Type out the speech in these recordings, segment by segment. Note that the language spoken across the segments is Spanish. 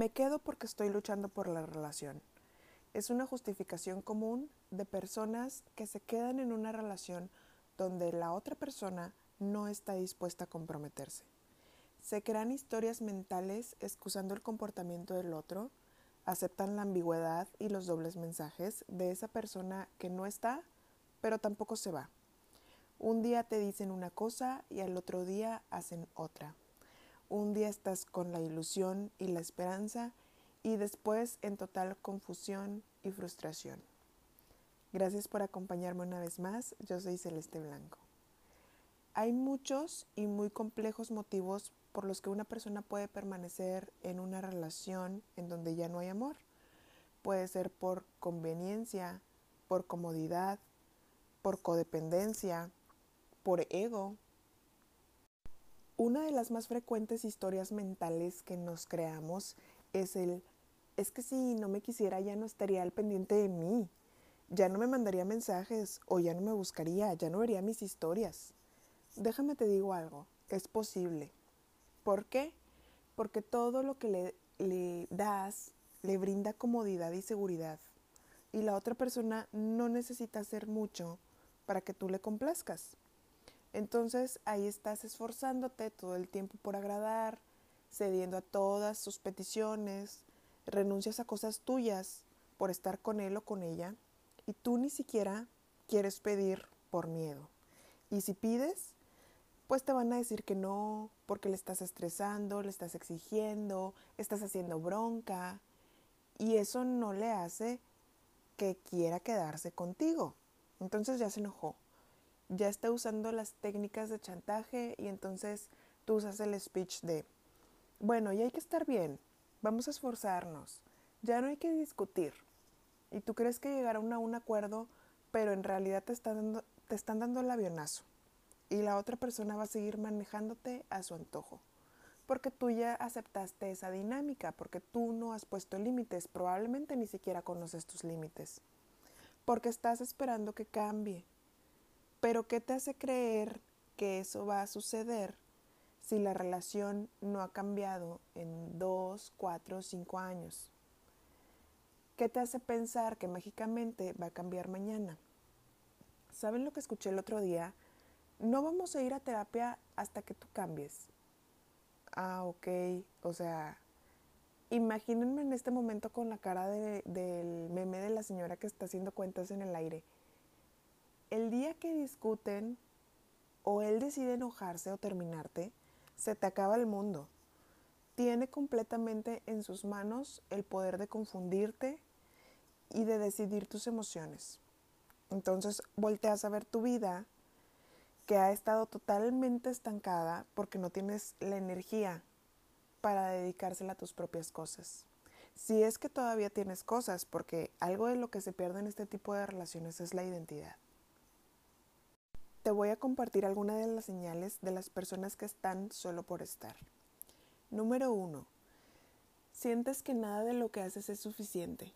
Me quedo porque estoy luchando por la relación. Es una justificación común de personas que se quedan en una relación donde la otra persona no está dispuesta a comprometerse. Se crean historias mentales excusando el comportamiento del otro, aceptan la ambigüedad y los dobles mensajes de esa persona que no está, pero tampoco se va. Un día te dicen una cosa y al otro día hacen otra. Un día estás con la ilusión y la esperanza y después en total confusión y frustración. Gracias por acompañarme una vez más. Yo soy Celeste Blanco. Hay muchos y muy complejos motivos por los que una persona puede permanecer en una relación en donde ya no hay amor. Puede ser por conveniencia, por comodidad, por codependencia, por ego, una de las más frecuentes historias mentales que nos creamos es el, es que si no me quisiera ya no estaría al pendiente de mí, ya no me mandaría mensajes o ya no me buscaría, ya no vería mis historias. Déjame te digo algo, es posible. ¿Por qué? Porque todo lo que le, le das le brinda comodidad y seguridad y la otra persona no necesita hacer mucho para que tú le complazcas. Entonces ahí estás esforzándote todo el tiempo por agradar, cediendo a todas sus peticiones, renuncias a cosas tuyas por estar con él o con ella y tú ni siquiera quieres pedir por miedo. Y si pides, pues te van a decir que no, porque le estás estresando, le estás exigiendo, estás haciendo bronca y eso no le hace que quiera quedarse contigo. Entonces ya se enojó ya está usando las técnicas de chantaje y entonces tú usas el speech de, bueno, ya hay que estar bien, vamos a esforzarnos, ya no hay que discutir. Y tú crees que llegaron a un acuerdo, pero en realidad te están dando, te están dando el avionazo. Y la otra persona va a seguir manejándote a su antojo. Porque tú ya aceptaste esa dinámica, porque tú no has puesto límites, probablemente ni siquiera conoces tus límites. Porque estás esperando que cambie, pero ¿qué te hace creer que eso va a suceder si la relación no ha cambiado en dos, cuatro, cinco años? ¿Qué te hace pensar que mágicamente va a cambiar mañana? ¿Saben lo que escuché el otro día? No vamos a ir a terapia hasta que tú cambies. Ah, ok. O sea, imagínense en este momento con la cara del meme de la señora que está haciendo cuentas en el aire el día que discuten o él decide enojarse o terminarte, se te acaba el mundo. Tiene completamente en sus manos el poder de confundirte y de decidir tus emociones. Entonces volteas a ver tu vida que ha estado totalmente estancada porque no tienes la energía para dedicársela a tus propias cosas. Si es que todavía tienes cosas, porque algo de lo que se pierde en este tipo de relaciones es la identidad. Te voy a compartir algunas de las señales de las personas que están solo por estar. Número uno, sientes que nada de lo que haces es suficiente.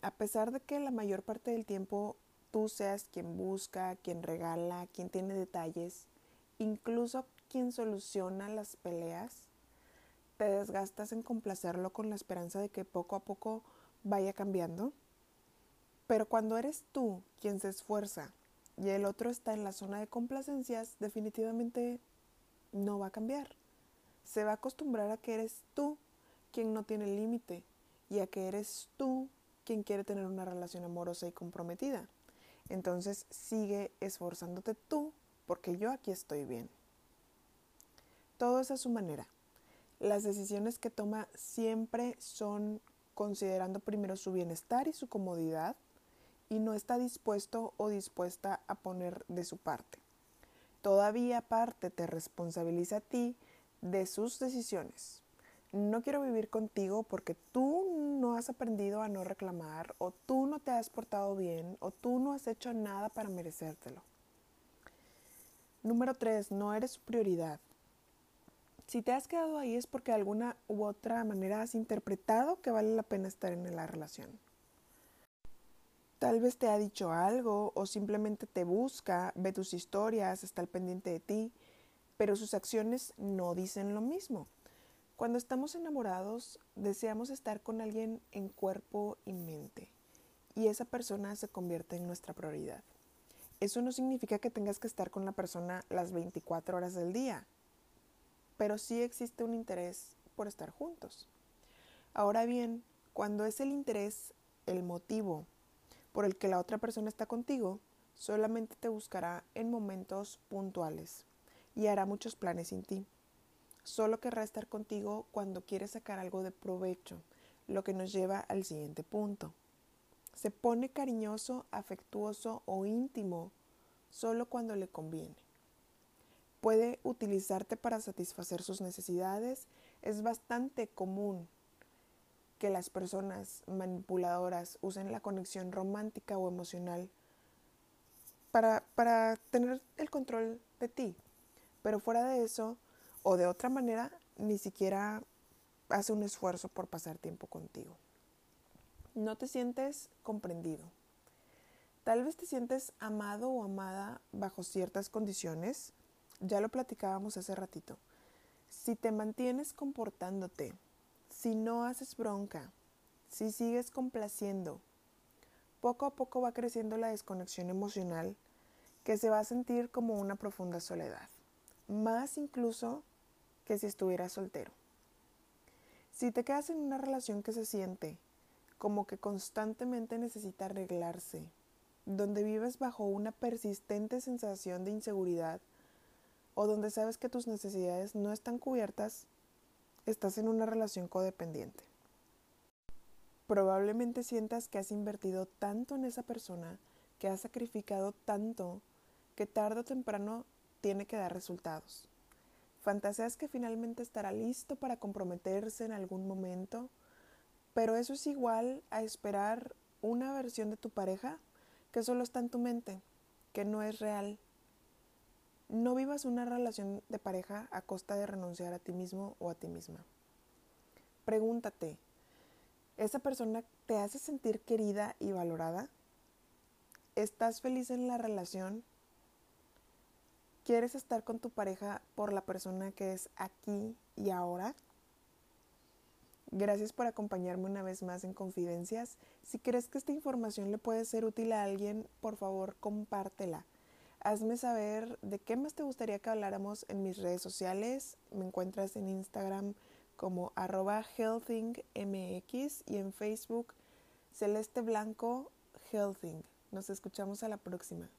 A pesar de que la mayor parte del tiempo tú seas quien busca, quien regala, quien tiene detalles, incluso quien soluciona las peleas, te desgastas en complacerlo con la esperanza de que poco a poco vaya cambiando. Pero cuando eres tú quien se esfuerza y el otro está en la zona de complacencias, definitivamente no va a cambiar. Se va a acostumbrar a que eres tú quien no tiene límite y a que eres tú quien quiere tener una relación amorosa y comprometida. Entonces sigue esforzándote tú porque yo aquí estoy bien. Todo es a su manera. Las decisiones que toma siempre son considerando primero su bienestar y su comodidad y no está dispuesto o dispuesta a poner de su parte. Todavía parte te responsabiliza a ti de sus decisiones. No quiero vivir contigo porque tú no has aprendido a no reclamar o tú no te has portado bien o tú no has hecho nada para merecértelo. Número 3. No eres su prioridad. Si te has quedado ahí es porque de alguna u otra manera has interpretado que vale la pena estar en la relación. Tal vez te ha dicho algo o simplemente te busca, ve tus historias, está al pendiente de ti, pero sus acciones no dicen lo mismo. Cuando estamos enamorados, deseamos estar con alguien en cuerpo y mente, y esa persona se convierte en nuestra prioridad. Eso no significa que tengas que estar con la persona las 24 horas del día, pero sí existe un interés por estar juntos. Ahora bien, cuando es el interés el motivo por el que la otra persona está contigo, solamente te buscará en momentos puntuales y hará muchos planes sin ti. Solo querrá estar contigo cuando quiere sacar algo de provecho, lo que nos lleva al siguiente punto. Se pone cariñoso, afectuoso o íntimo solo cuando le conviene. Puede utilizarte para satisfacer sus necesidades. Es bastante común que las personas manipuladoras usen la conexión romántica o emocional para, para tener el control de ti. Pero fuera de eso, o de otra manera, ni siquiera hace un esfuerzo por pasar tiempo contigo. No te sientes comprendido. Tal vez te sientes amado o amada bajo ciertas condiciones. Ya lo platicábamos hace ratito. Si te mantienes comportándote, si no haces bronca, si sigues complaciendo, poco a poco va creciendo la desconexión emocional que se va a sentir como una profunda soledad, más incluso que si estuvieras soltero. Si te quedas en una relación que se siente como que constantemente necesita arreglarse, donde vives bajo una persistente sensación de inseguridad o donde sabes que tus necesidades no están cubiertas, estás en una relación codependiente. Probablemente sientas que has invertido tanto en esa persona, que has sacrificado tanto, que tarde o temprano tiene que dar resultados. Fantaseas que finalmente estará listo para comprometerse en algún momento, pero eso es igual a esperar una versión de tu pareja que solo está en tu mente, que no es real. No vivas una relación de pareja a costa de renunciar a ti mismo o a ti misma. Pregúntate, ¿esa persona te hace sentir querida y valorada? ¿Estás feliz en la relación? ¿Quieres estar con tu pareja por la persona que es aquí y ahora? Gracias por acompañarme una vez más en Confidencias. Si crees que esta información le puede ser útil a alguien, por favor compártela. Hazme saber de qué más te gustaría que habláramos en mis redes sociales. Me encuentras en Instagram como arroba healthingmx y en Facebook Celeste Blanco Healthing. Nos escuchamos a la próxima.